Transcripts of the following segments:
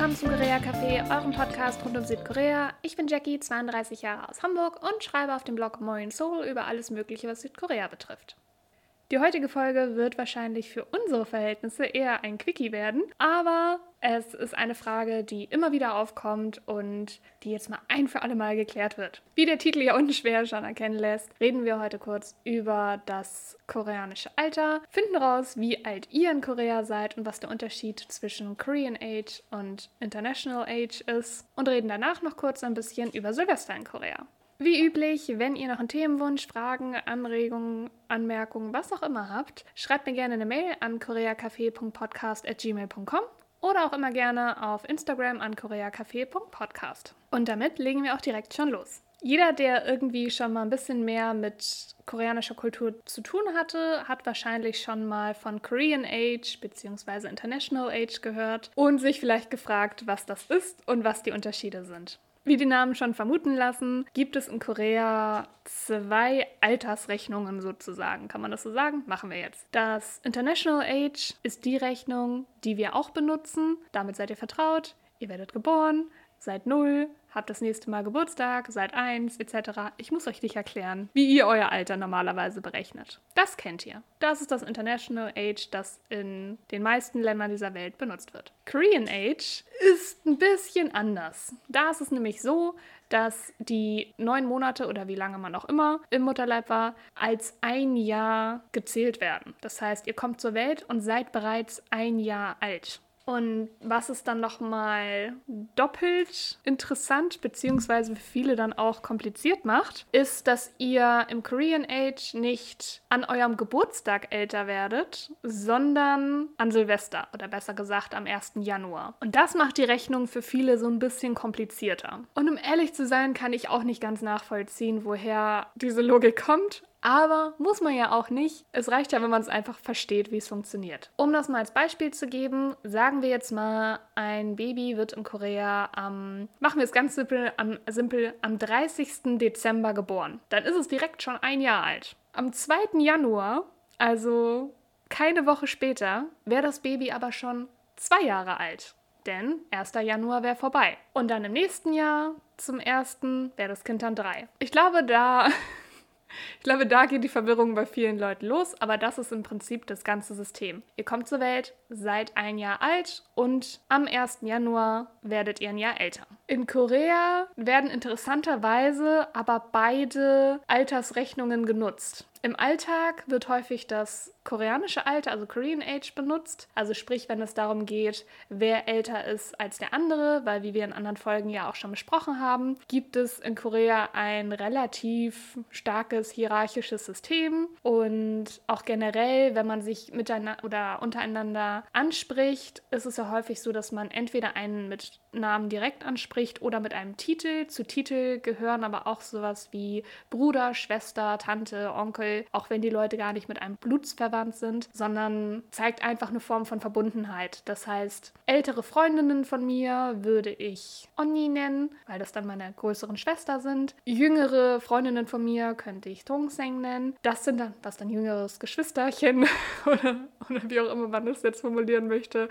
willkommen zum Korea Café, eurem Podcast rund um Südkorea. Ich bin Jackie, 32 Jahre aus Hamburg und schreibe auf dem Blog Moin Seoul über alles Mögliche, was Südkorea betrifft. Die heutige Folge wird wahrscheinlich für unsere Verhältnisse eher ein Quickie werden, aber es ist eine Frage, die immer wieder aufkommt und die jetzt mal ein für alle Mal geklärt wird. Wie der Titel ja unschwer schon erkennen lässt, reden wir heute kurz über das koreanische Alter, finden raus, wie alt ihr in Korea seid und was der Unterschied zwischen Korean Age und International Age ist und reden danach noch kurz ein bisschen über Silvester in Korea. Wie üblich, wenn ihr noch einen Themenwunsch, Fragen, Anregungen, Anmerkungen, was auch immer habt, schreibt mir gerne eine Mail an koreacafé.podcast.gmail.com oder auch immer gerne auf Instagram an koreacafé.podcast. Und damit legen wir auch direkt schon los. Jeder, der irgendwie schon mal ein bisschen mehr mit koreanischer Kultur zu tun hatte, hat wahrscheinlich schon mal von Korean Age bzw. International Age gehört und sich vielleicht gefragt, was das ist und was die Unterschiede sind. Wie die Namen schon vermuten lassen, gibt es in Korea zwei Altersrechnungen sozusagen. Kann man das so sagen? Machen wir jetzt. Das International Age ist die Rechnung, die wir auch benutzen. Damit seid ihr vertraut. Ihr werdet geboren, seid null, habt das nächste Mal Geburtstag, seid eins, etc. Ich muss euch nicht erklären, wie ihr euer Alter normalerweise berechnet. Das kennt ihr. Das ist das International Age, das in den meisten Ländern dieser Welt benutzt wird. Korean Age ist ein bisschen anders. Da ist es nämlich so, dass die neun Monate oder wie lange man auch immer im Mutterleib war, als ein Jahr gezählt werden. Das heißt, ihr kommt zur Welt und seid bereits ein Jahr alt. Und was es dann nochmal doppelt interessant, beziehungsweise für viele dann auch kompliziert macht, ist, dass ihr im Korean Age nicht an eurem Geburtstag älter werdet, sondern an Silvester oder besser gesagt am 1. Januar. Und das macht die Rechnung für viele so ein bisschen komplizierter. Und um ehrlich zu sein, kann ich auch nicht ganz nachvollziehen, woher diese Logik kommt. Aber muss man ja auch nicht. Es reicht ja, wenn man es einfach versteht, wie es funktioniert. Um das mal als Beispiel zu geben, sagen wir jetzt mal, ein Baby wird in Korea am, machen wir es ganz simpel, am, simpel, am 30. Dezember geboren. Dann ist es direkt schon ein Jahr alt. Am 2. Januar, also keine Woche später, wäre das Baby aber schon zwei Jahre alt. Denn 1. Januar wäre vorbei. Und dann im nächsten Jahr, zum 1. wäre das Kind dann drei. Ich glaube, da Ich glaube, da geht die Verwirrung bei vielen Leuten los, aber das ist im Prinzip das ganze System. Ihr kommt zur Welt, seid ein Jahr alt und am 1. Januar werdet ihr ein Jahr älter. In Korea werden interessanterweise aber beide Altersrechnungen genutzt. Im Alltag wird häufig das koreanische Alter, also Korean Age, benutzt. Also sprich, wenn es darum geht, wer älter ist als der andere, weil wie wir in anderen Folgen ja auch schon besprochen haben, gibt es in Korea ein relativ starkes hierarchisches System und auch generell, wenn man sich miteinander oder untereinander anspricht, ist es ja häufig so, dass man entweder einen mit Namen direkt anspricht oder mit einem Titel. Zu Titel gehören aber auch sowas wie Bruder, Schwester, Tante, Onkel, auch wenn die Leute gar nicht mit einem Blutsverwandt sind, sondern zeigt einfach eine Form von Verbundenheit. Das heißt, ältere Freundinnen von mir würde ich Onni nennen, weil das dann meine größeren Schwester sind. Jüngere Freundinnen von mir könnte ich Tongseng nennen. Das sind dann, was dann jüngeres Geschwisterchen oder, oder wie auch immer man das jetzt formulieren möchte,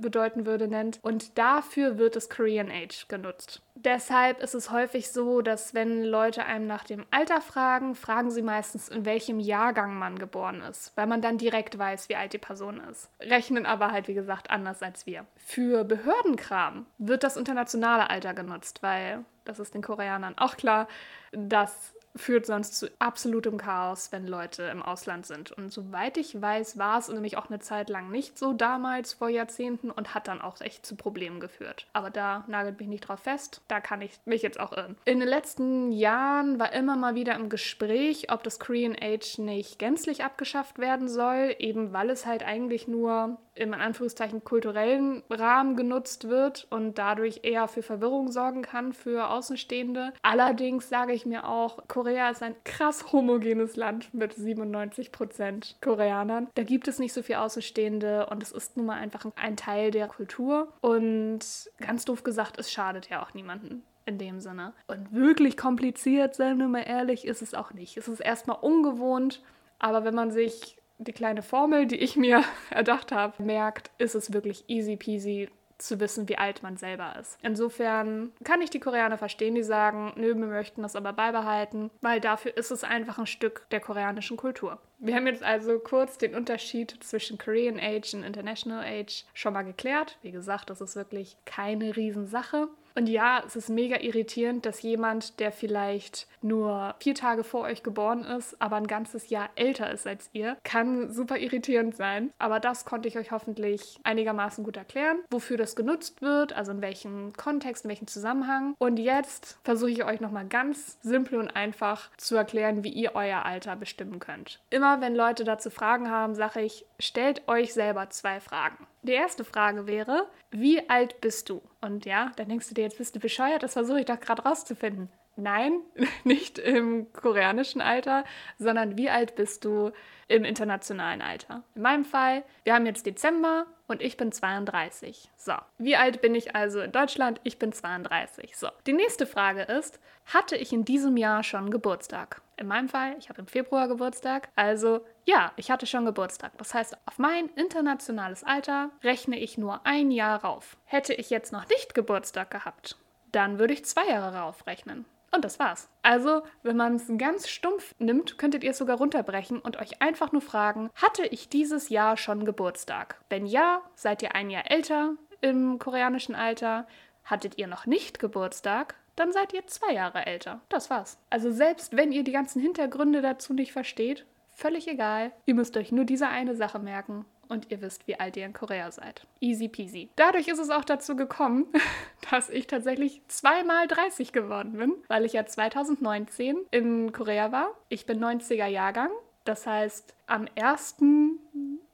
bedeuten würde, nennt. Und dafür wird wird das Korean Age genutzt. Deshalb ist es häufig so, dass wenn Leute einem nach dem Alter fragen, fragen sie meistens, in welchem Jahrgang man geboren ist, weil man dann direkt weiß, wie alt die Person ist. Rechnen aber halt, wie gesagt, anders als wir. Für Behördenkram wird das internationale Alter genutzt, weil das ist den Koreanern auch klar, dass führt sonst zu absolutem Chaos, wenn Leute im Ausland sind. Und soweit ich weiß, war es nämlich auch eine Zeit lang nicht so damals vor Jahrzehnten und hat dann auch echt zu Problemen geführt. Aber da nagelt mich nicht drauf fest. Da kann ich mich jetzt auch irren. In den letzten Jahren war immer mal wieder im Gespräch, ob das Korean Age nicht gänzlich abgeschafft werden soll, eben weil es halt eigentlich nur im Anführungszeichen kulturellen Rahmen genutzt wird und dadurch eher für Verwirrung sorgen kann für Außenstehende. Allerdings sage ich mir auch, Korea ist ein krass homogenes Land mit 97 Prozent Koreanern. Da gibt es nicht so viel Außenstehende und es ist nun mal einfach ein Teil der Kultur. Und ganz doof gesagt, es schadet ja auch niemanden in dem Sinne. Und wirklich kompliziert, seien wir mal ehrlich, ist es auch nicht. Es ist erstmal ungewohnt, aber wenn man sich die kleine Formel, die ich mir erdacht habe, merkt, ist es wirklich easy peasy zu wissen, wie alt man selber ist. Insofern kann ich die Koreaner verstehen, die sagen, nö, wir möchten das aber beibehalten, weil dafür ist es einfach ein Stück der koreanischen Kultur. Wir haben jetzt also kurz den Unterschied zwischen Korean Age und International Age schon mal geklärt. Wie gesagt, das ist wirklich keine Riesensache. Und ja, es ist mega irritierend, dass jemand, der vielleicht nur vier Tage vor euch geboren ist, aber ein ganzes Jahr älter ist als ihr, kann super irritierend sein. Aber das konnte ich euch hoffentlich einigermaßen gut erklären, wofür das genutzt wird, also in welchem Kontext, in welchem Zusammenhang. Und jetzt versuche ich euch nochmal ganz simpel und einfach zu erklären, wie ihr euer Alter bestimmen könnt. Immer wenn Leute dazu Fragen haben, sage ich, stellt euch selber zwei Fragen. Die erste Frage wäre, wie alt bist du? Und ja, dann denkst du dir, jetzt bist du bescheuert, das versuche ich doch gerade rauszufinden. Nein, nicht im koreanischen Alter, sondern wie alt bist du im internationalen Alter? In meinem Fall, wir haben jetzt Dezember und ich bin 32. So, wie alt bin ich also in Deutschland? Ich bin 32. So, die nächste Frage ist, hatte ich in diesem Jahr schon Geburtstag? In meinem Fall, ich habe im Februar Geburtstag, also ja, ich hatte schon Geburtstag. Das heißt, auf mein internationales Alter rechne ich nur ein Jahr rauf. Hätte ich jetzt noch nicht Geburtstag gehabt, dann würde ich zwei Jahre raufrechnen. Und das war's. Also, wenn man es ganz stumpf nimmt, könntet ihr es sogar runterbrechen und euch einfach nur fragen, hatte ich dieses Jahr schon Geburtstag? Wenn ja, seid ihr ein Jahr älter im koreanischen Alter. Hattet ihr noch nicht Geburtstag, dann seid ihr zwei Jahre älter. Das war's. Also selbst wenn ihr die ganzen Hintergründe dazu nicht versteht, Völlig egal. Ihr müsst euch nur diese eine Sache merken und ihr wisst, wie alt ihr in Korea seid. Easy peasy. Dadurch ist es auch dazu gekommen, dass ich tatsächlich zweimal 30 geworden bin, weil ich ja 2019 in Korea war. Ich bin 90er Jahrgang. Das heißt, am 1.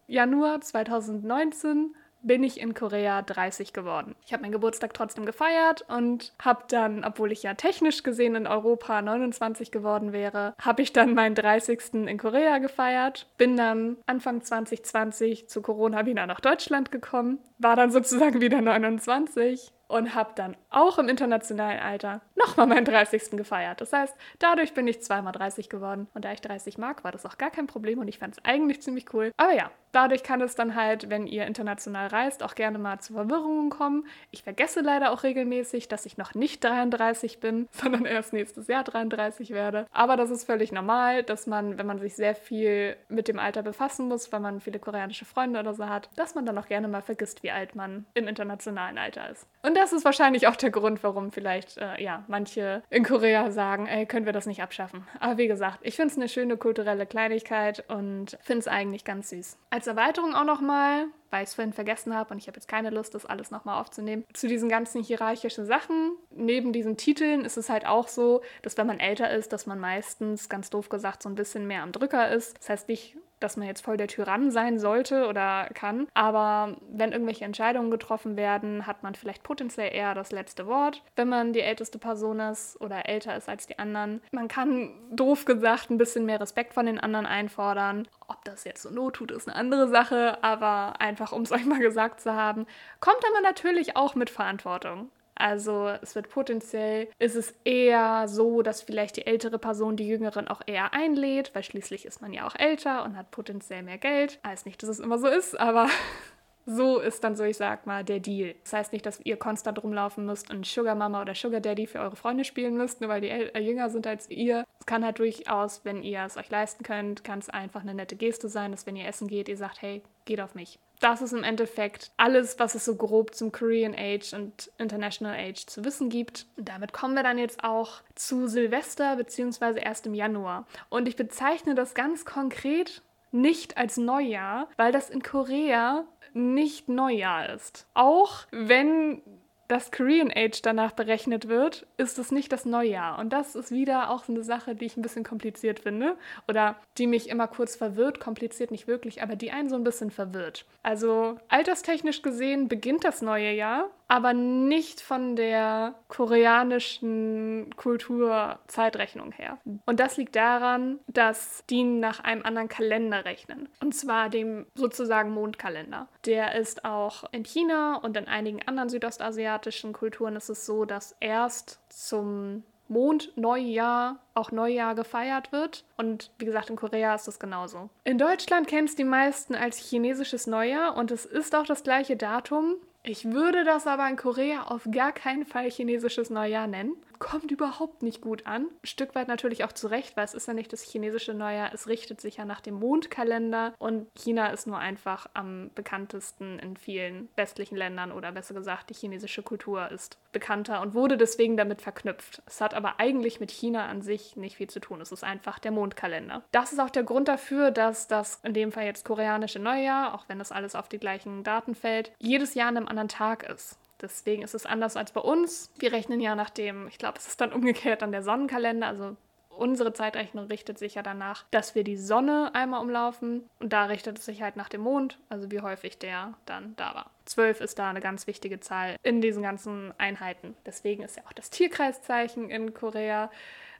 Januar 2019 bin ich in Korea 30 geworden. Ich habe meinen Geburtstag trotzdem gefeiert und habe dann, obwohl ich ja technisch gesehen in Europa 29 geworden wäre, habe ich dann meinen 30. in Korea gefeiert. Bin dann Anfang 2020 zu Corona wieder nach Deutschland gekommen, war dann sozusagen wieder 29 und habe dann auch im internationalen Alter nochmal meinen 30. gefeiert. Das heißt, dadurch bin ich zweimal 30 geworden. Und da ich 30 mag, war das auch gar kein Problem und ich fand es eigentlich ziemlich cool. Aber ja, dadurch kann es dann halt, wenn ihr international reist, auch gerne mal zu Verwirrungen kommen. Ich vergesse leider auch regelmäßig, dass ich noch nicht 33 bin, sondern erst nächstes Jahr 33 werde. Aber das ist völlig normal, dass man, wenn man sich sehr viel mit dem Alter befassen muss, weil man viele koreanische Freunde oder so hat, dass man dann auch gerne mal vergisst, wie alt man im internationalen Alter ist. Und das ist wahrscheinlich auch der Grund, warum vielleicht, äh, ja, manche in Korea sagen, ey, können wir das nicht abschaffen. Aber wie gesagt, ich finde es eine schöne kulturelle Kleinigkeit und finde es eigentlich ganz süß. Als Erweiterung auch nochmal, weil ich es vorhin vergessen habe und ich habe jetzt keine Lust, das alles nochmal aufzunehmen. Zu diesen ganzen hierarchischen Sachen, neben diesen Titeln ist es halt auch so, dass wenn man älter ist, dass man meistens, ganz doof gesagt, so ein bisschen mehr am Drücker ist. Das heißt nicht dass man jetzt voll der Tyrann sein sollte oder kann. Aber wenn irgendwelche Entscheidungen getroffen werden, hat man vielleicht potenziell eher das letzte Wort, wenn man die älteste Person ist oder älter ist als die anderen. Man kann doof gesagt ein bisschen mehr Respekt von den anderen einfordern. Ob das jetzt so not tut, ist eine andere Sache, aber einfach um es euch mal gesagt zu haben, kommt aber natürlich auch mit Verantwortung. Also es wird potenziell, ist es eher so, dass vielleicht die ältere Person die Jüngeren auch eher einlädt, weil schließlich ist man ja auch älter und hat potenziell mehr Geld. Heißt nicht, dass es immer so ist, aber so ist dann so, ich sag mal, der Deal. Das heißt nicht, dass ihr konstant rumlaufen müsst und Sugar Mama oder Sugar Daddy für eure Freunde spielen müsst, nur weil die äh, jünger sind als ihr. Es kann halt durchaus, wenn ihr es euch leisten könnt, kann es einfach eine nette Geste sein, dass wenn ihr essen geht, ihr sagt, hey, geht auf mich das ist im Endeffekt alles, was es so grob zum Korean Age und International Age zu wissen gibt. Und damit kommen wir dann jetzt auch zu Silvester bzw. erst im Januar. Und ich bezeichne das ganz konkret nicht als Neujahr, weil das in Korea nicht Neujahr ist. Auch wenn das Korean Age danach berechnet wird, ist es nicht das Neujahr. Und das ist wieder auch eine Sache, die ich ein bisschen kompliziert finde oder die mich immer kurz verwirrt. Kompliziert nicht wirklich, aber die einen so ein bisschen verwirrt. Also alterstechnisch gesehen beginnt das neue Jahr aber nicht von der koreanischen Kulturzeitrechnung her. Und das liegt daran, dass die nach einem anderen Kalender rechnen. Und zwar dem sozusagen Mondkalender. Der ist auch in China und in einigen anderen südostasiatischen Kulturen ist es so, dass erst zum Mondneujahr auch Neujahr gefeiert wird. Und wie gesagt, in Korea ist das genauso. In Deutschland kennen es die meisten als chinesisches Neujahr und es ist auch das gleiche Datum. Ich würde das aber in Korea auf gar keinen Fall chinesisches Neujahr nennen. Kommt überhaupt nicht gut an. Ein Stück weit natürlich auch zu Recht, weil es ist ja nicht das chinesische Neujahr, es richtet sich ja nach dem Mondkalender und China ist nur einfach am bekanntesten in vielen westlichen Ländern oder besser gesagt, die chinesische Kultur ist bekannter und wurde deswegen damit verknüpft. Es hat aber eigentlich mit China an sich nicht viel zu tun. Es ist einfach der Mondkalender. Das ist auch der Grund dafür, dass das in dem Fall jetzt koreanische Neujahr, auch wenn das alles auf die gleichen Daten fällt, jedes Jahr an einem anderen Tag ist. Deswegen ist es anders als bei uns. Wir rechnen ja nach dem, ich glaube, es ist dann umgekehrt an der Sonnenkalender. Also unsere Zeitrechnung richtet sich ja danach, dass wir die Sonne einmal umlaufen. Und da richtet es sich halt nach dem Mond, also wie häufig der dann da war. Zwölf ist da eine ganz wichtige Zahl in diesen ganzen Einheiten. Deswegen ist ja auch das Tierkreiszeichen in Korea.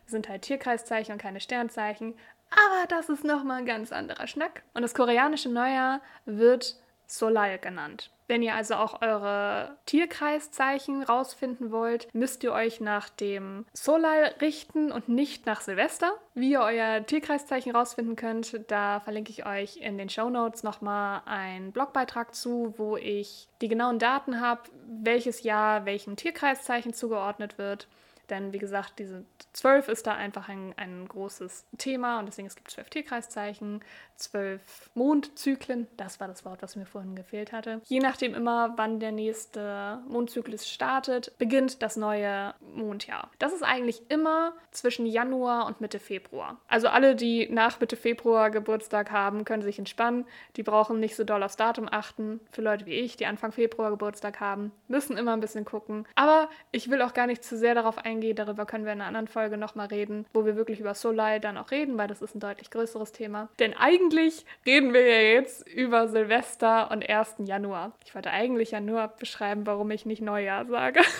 Sind halt Tierkreiszeichen und keine Sternzeichen. Aber das ist nochmal ein ganz anderer Schnack. Und das koreanische Neujahr wird Solal genannt. Wenn ihr also auch eure Tierkreiszeichen rausfinden wollt, müsst ihr euch nach dem Solal richten und nicht nach Silvester. Wie ihr euer Tierkreiszeichen rausfinden könnt, da verlinke ich euch in den Show Notes nochmal einen Blogbeitrag zu, wo ich die genauen Daten habe, welches Jahr welchem Tierkreiszeichen zugeordnet wird. Denn wie gesagt, diese zwölf ist da einfach ein, ein großes Thema und deswegen es gibt zwölf Tierkreiszeichen, zwölf Mondzyklen. Das war das Wort, was mir vorhin gefehlt hatte. Je nachdem immer, wann der nächste Mondzyklus startet, beginnt das neue Mondjahr. Das ist eigentlich immer zwischen Januar und Mitte Februar. Also alle, die nach Mitte Februar Geburtstag haben, können sich entspannen. Die brauchen nicht so doll aufs Datum achten. Für Leute wie ich, die Anfang Februar Geburtstag haben, müssen immer ein bisschen gucken. Aber ich will auch gar nicht zu sehr darauf eingehen. Darüber können wir in einer anderen Folge nochmal reden, wo wir wirklich über Solai dann auch reden, weil das ist ein deutlich größeres Thema. Denn eigentlich eigentlich reden wir ja jetzt über Silvester und 1. Januar. Ich wollte eigentlich ja nur beschreiben, warum ich nicht Neujahr sage.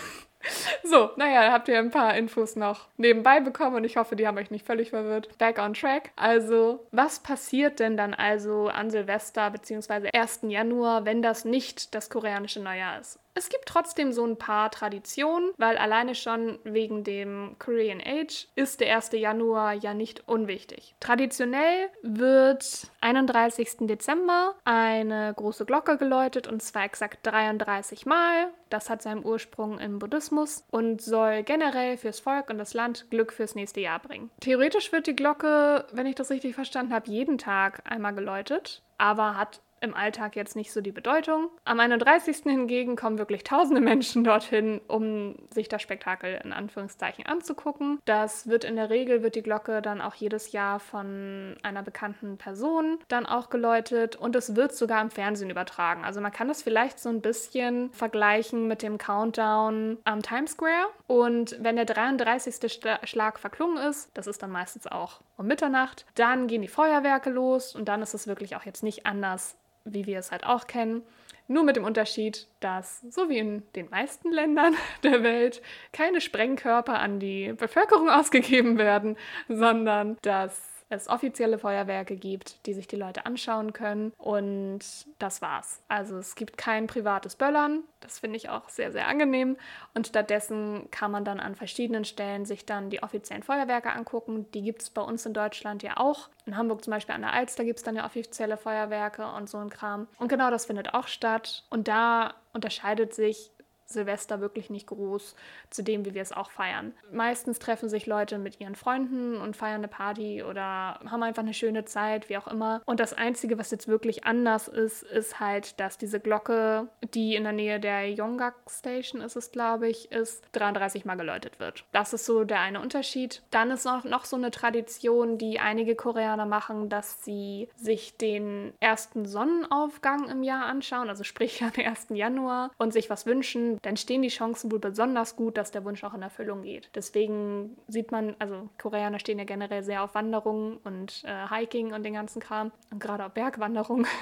So, naja, habt ihr ein paar Infos noch nebenbei bekommen und ich hoffe, die haben euch nicht völlig verwirrt. Back on track. Also, was passiert denn dann also an Silvester bzw. 1. Januar, wenn das nicht das koreanische Neujahr ist? Es gibt trotzdem so ein paar Traditionen, weil alleine schon wegen dem Korean Age ist der 1. Januar ja nicht unwichtig. Traditionell wird 31. Dezember eine große Glocke geläutet und zwar exakt 33 Mal. Das hat seinen Ursprung im Buddhismus und soll generell fürs Volk und das Land Glück fürs nächste Jahr bringen. Theoretisch wird die Glocke, wenn ich das richtig verstanden habe, jeden Tag einmal geläutet, aber hat im Alltag jetzt nicht so die Bedeutung. Am 31. hingegen kommen wirklich tausende Menschen dorthin, um sich das Spektakel in Anführungszeichen anzugucken. Das wird in der Regel, wird die Glocke dann auch jedes Jahr von einer bekannten Person dann auch geläutet und es wird sogar im Fernsehen übertragen. Also man kann das vielleicht so ein bisschen vergleichen mit dem Countdown am Times Square. Und wenn der 33. Schlag verklungen ist, das ist dann meistens auch um Mitternacht, dann gehen die Feuerwerke los und dann ist es wirklich auch jetzt nicht anders wie wir es halt auch kennen. Nur mit dem Unterschied, dass, so wie in den meisten Ländern der Welt, keine Sprengkörper an die Bevölkerung ausgegeben werden, sondern dass es offizielle Feuerwerke gibt, die sich die Leute anschauen können. Und das war's. Also es gibt kein privates Böllern. Das finde ich auch sehr, sehr angenehm. Und stattdessen kann man dann an verschiedenen Stellen sich dann die offiziellen Feuerwerke angucken. Die gibt es bei uns in Deutschland ja auch. In Hamburg zum Beispiel an der Alster gibt es dann ja offizielle Feuerwerke und so ein Kram. Und genau das findet auch statt. Und da unterscheidet sich Silvester wirklich nicht groß zu dem, wie wir es auch feiern. Meistens treffen sich Leute mit ihren Freunden und feiern eine Party oder haben einfach eine schöne Zeit, wie auch immer. Und das Einzige, was jetzt wirklich anders ist, ist halt, dass diese Glocke, die in der Nähe der Yonggak Station ist es, glaube ich, ist, 33 Mal geläutet wird. Das ist so der eine Unterschied. Dann ist noch, noch so eine Tradition, die einige Koreaner machen, dass sie sich den ersten Sonnenaufgang im Jahr anschauen, also sprich am 1. Januar und sich was wünschen dann stehen die Chancen wohl besonders gut, dass der Wunsch auch in Erfüllung geht. Deswegen sieht man, also Koreaner stehen ja generell sehr auf Wanderungen und äh, Hiking und den ganzen Kram und gerade auch Bergwanderungen.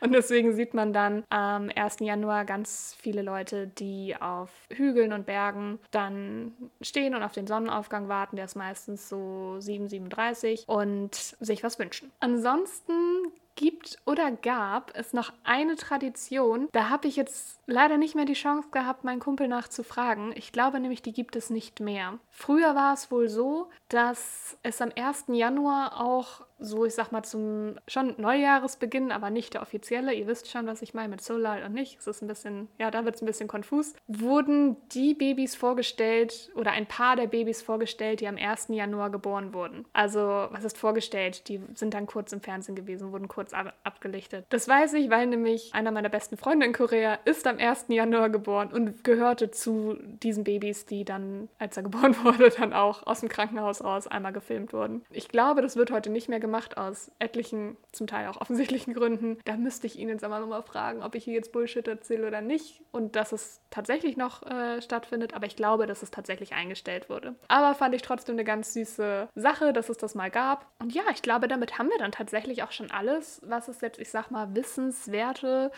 Und deswegen sieht man dann am 1. Januar ganz viele Leute, die auf Hügeln und Bergen dann stehen und auf den Sonnenaufgang warten. Der ist meistens so 7, 37 und sich was wünschen. Ansonsten gibt oder gab es noch eine Tradition. Da habe ich jetzt leider nicht mehr die Chance gehabt, meinen Kumpel nachzufragen. Ich glaube nämlich, die gibt es nicht mehr. Früher war es wohl so, dass es am 1. Januar auch so, ich sag mal, zum schon Neujahresbeginn, aber nicht der offizielle, ihr wisst schon, was ich meine mit Solal und nicht, es ist ein bisschen, ja, da wird es ein bisschen konfus, wurden die Babys vorgestellt oder ein paar der Babys vorgestellt, die am 1. Januar geboren wurden. Also, was ist vorgestellt? Die sind dann kurz im Fernsehen gewesen, wurden kurz ab abgelichtet. Das weiß ich, weil nämlich einer meiner besten Freunde in Korea ist am 1. Januar geboren und gehörte zu diesen Babys, die dann, als er geboren wurde, dann auch aus dem Krankenhaus raus einmal gefilmt wurden. Ich glaube, das wird heute nicht mehr gemacht aus etlichen, zum Teil auch offensichtlichen Gründen. Da müsste ich ihn jetzt aber nochmal fragen, ob ich hier jetzt Bullshit erzähle oder nicht und dass es tatsächlich noch äh, stattfindet. Aber ich glaube, dass es tatsächlich eingestellt wurde. Aber fand ich trotzdem eine ganz süße Sache, dass es das mal gab. Und ja, ich glaube, damit haben wir dann tatsächlich auch schon alles, was es jetzt, ich sag mal, Wissenswerte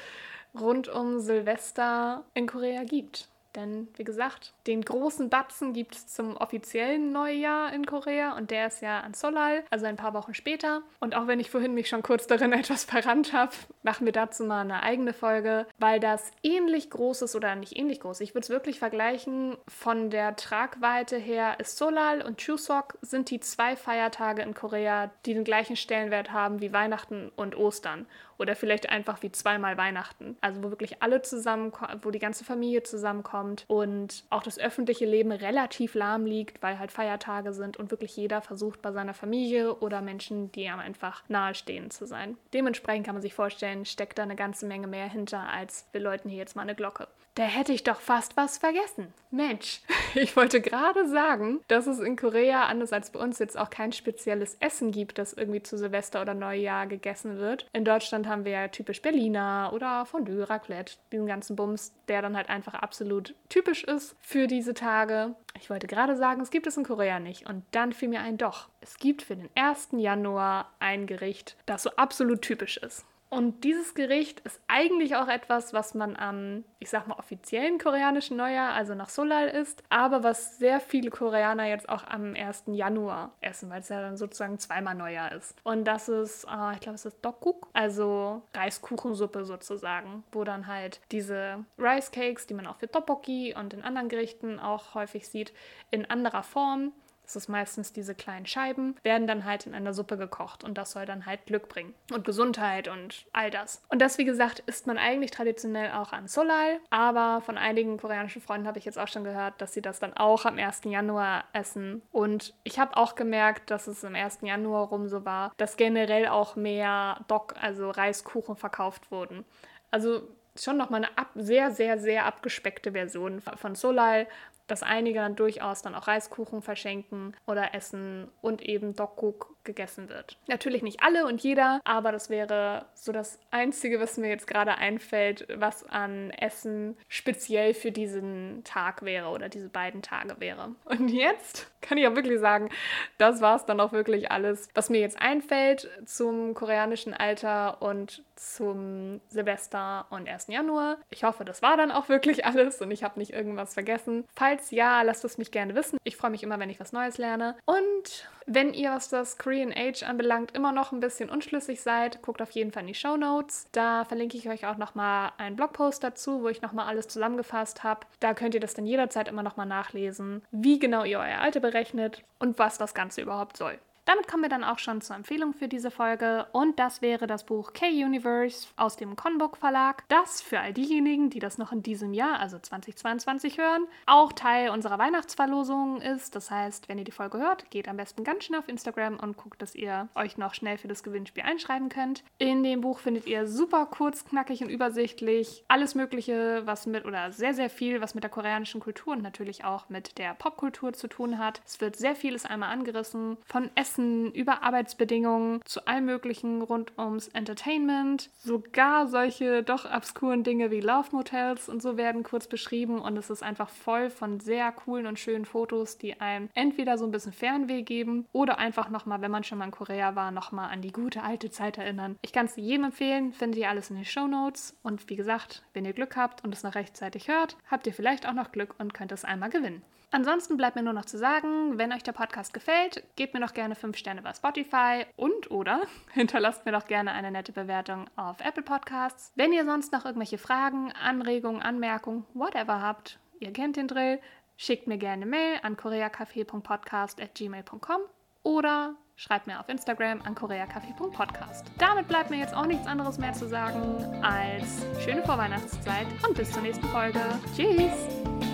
rund um Silvester in Korea gibt. Denn wie gesagt, den großen Batzen gibt es zum offiziellen Neujahr in Korea und der ist ja an Solal, also ein paar Wochen später. Und auch wenn ich vorhin mich schon kurz darin etwas verrannt habe, machen wir dazu mal eine eigene Folge, weil das ähnlich groß ist oder nicht ähnlich groß. Ich würde es wirklich vergleichen. Von der Tragweite her ist Solal und Chuseok sind die zwei Feiertage in Korea, die den gleichen Stellenwert haben wie Weihnachten und Ostern oder vielleicht einfach wie zweimal Weihnachten. Also wo wirklich alle zusammenkommen, wo die ganze Familie zusammenkommt und auch das öffentliche Leben relativ lahm liegt, weil halt Feiertage sind und wirklich jeder versucht bei seiner Familie oder Menschen, die einem einfach nahestehen zu sein. Dementsprechend kann man sich vorstellen, steckt da eine ganze Menge mehr hinter, als wir läuten hier jetzt mal eine Glocke. Da hätte ich doch fast was vergessen. Mensch, ich wollte gerade sagen, dass es in Korea, anders als bei uns, jetzt auch kein spezielles Essen gibt, das irgendwie zu Silvester oder Neujahr gegessen wird. In Deutschland haben wir ja typisch Berliner oder Fondue, Raclette, diesen ganzen Bums, der dann halt einfach absolut typisch ist für diese Tage. Ich wollte gerade sagen, es gibt es in Korea nicht. Und dann fiel mir ein, doch, es gibt für den 1. Januar ein Gericht, das so absolut typisch ist. Und dieses Gericht ist eigentlich auch etwas, was man am, ich sag mal, offiziellen koreanischen Neujahr, also nach Solal isst, aber was sehr viele Koreaner jetzt auch am 1. Januar essen, weil es ja dann sozusagen zweimal Neujahr ist. Und das ist, äh, ich glaube, es ist Dokguk, also Reiskuchensuppe sozusagen, wo dann halt diese Rice Cakes, die man auch für Tteokbokki und in anderen Gerichten auch häufig sieht, in anderer Form das ist meistens diese kleinen Scheiben, werden dann halt in einer Suppe gekocht und das soll dann halt Glück bringen und Gesundheit und all das. Und das, wie gesagt, isst man eigentlich traditionell auch an Solal, aber von einigen koreanischen Freunden habe ich jetzt auch schon gehört, dass sie das dann auch am 1. Januar essen. Und ich habe auch gemerkt, dass es im 1. Januar rum so war, dass generell auch mehr Dok, also Reiskuchen verkauft wurden. Also schon nochmal eine ab, sehr, sehr, sehr abgespeckte Version von Solal, dass einige dann durchaus dann auch Reiskuchen verschenken oder essen und eben Dokguk gegessen wird. Natürlich nicht alle und jeder, aber das wäre so das Einzige, was mir jetzt gerade einfällt, was an Essen speziell für diesen Tag wäre oder diese beiden Tage wäre. Und jetzt kann ich auch wirklich sagen, das war es dann auch wirklich alles, was mir jetzt einfällt zum koreanischen Alter und zum Silvester und 1. Januar. Ich hoffe, das war dann auch wirklich alles und ich habe nicht irgendwas vergessen. Falls ja, lasst es mich gerne wissen. Ich freue mich immer, wenn ich was Neues lerne. Und wenn ihr, was das Korean Age anbelangt, immer noch ein bisschen unschlüssig seid, guckt auf jeden Fall in die Show Notes. Da verlinke ich euch auch nochmal einen Blogpost dazu, wo ich nochmal alles zusammengefasst habe. Da könnt ihr das dann jederzeit immer nochmal nachlesen, wie genau ihr euer Alter berechnet und was das Ganze überhaupt soll. Damit kommen wir dann auch schon zur Empfehlung für diese Folge und das wäre das Buch K-Universe aus dem Conbook Verlag, das für all diejenigen, die das noch in diesem Jahr, also 2022 hören, auch Teil unserer Weihnachtsverlosung ist. Das heißt, wenn ihr die Folge hört, geht am besten ganz schnell auf Instagram und guckt, dass ihr euch noch schnell für das Gewinnspiel einschreiben könnt. In dem Buch findet ihr super kurz, knackig und übersichtlich alles Mögliche, was mit oder sehr, sehr viel, was mit der koreanischen Kultur und natürlich auch mit der Popkultur zu tun hat. Es wird sehr vieles einmal angerissen, von Essen Essen, über Arbeitsbedingungen, zu allem Möglichen rund ums Entertainment. Sogar solche doch obskuren Dinge wie Love Motels und so werden kurz beschrieben und es ist einfach voll von sehr coolen und schönen Fotos, die einem entweder so ein bisschen Fernweh geben oder einfach nochmal, wenn man schon mal in Korea war, nochmal an die gute alte Zeit erinnern. Ich kann es jedem empfehlen, findet ihr alles in den Show Notes und wie gesagt, wenn ihr Glück habt und es noch rechtzeitig hört, habt ihr vielleicht auch noch Glück und könnt es einmal gewinnen. Ansonsten bleibt mir nur noch zu sagen, wenn euch der Podcast gefällt, gebt mir doch gerne 5 Sterne bei Spotify und oder hinterlasst mir doch gerne eine nette Bewertung auf Apple Podcasts. Wenn ihr sonst noch irgendwelche Fragen, Anregungen, Anmerkungen, whatever habt, ihr kennt den Drill, schickt mir gerne Mail an koreacafé.podcast.gmail.com oder schreibt mir auf Instagram an koreakaffee.podcast. Damit bleibt mir jetzt auch nichts anderes mehr zu sagen als schöne Vorweihnachtszeit und bis zur nächsten Folge. Tschüss!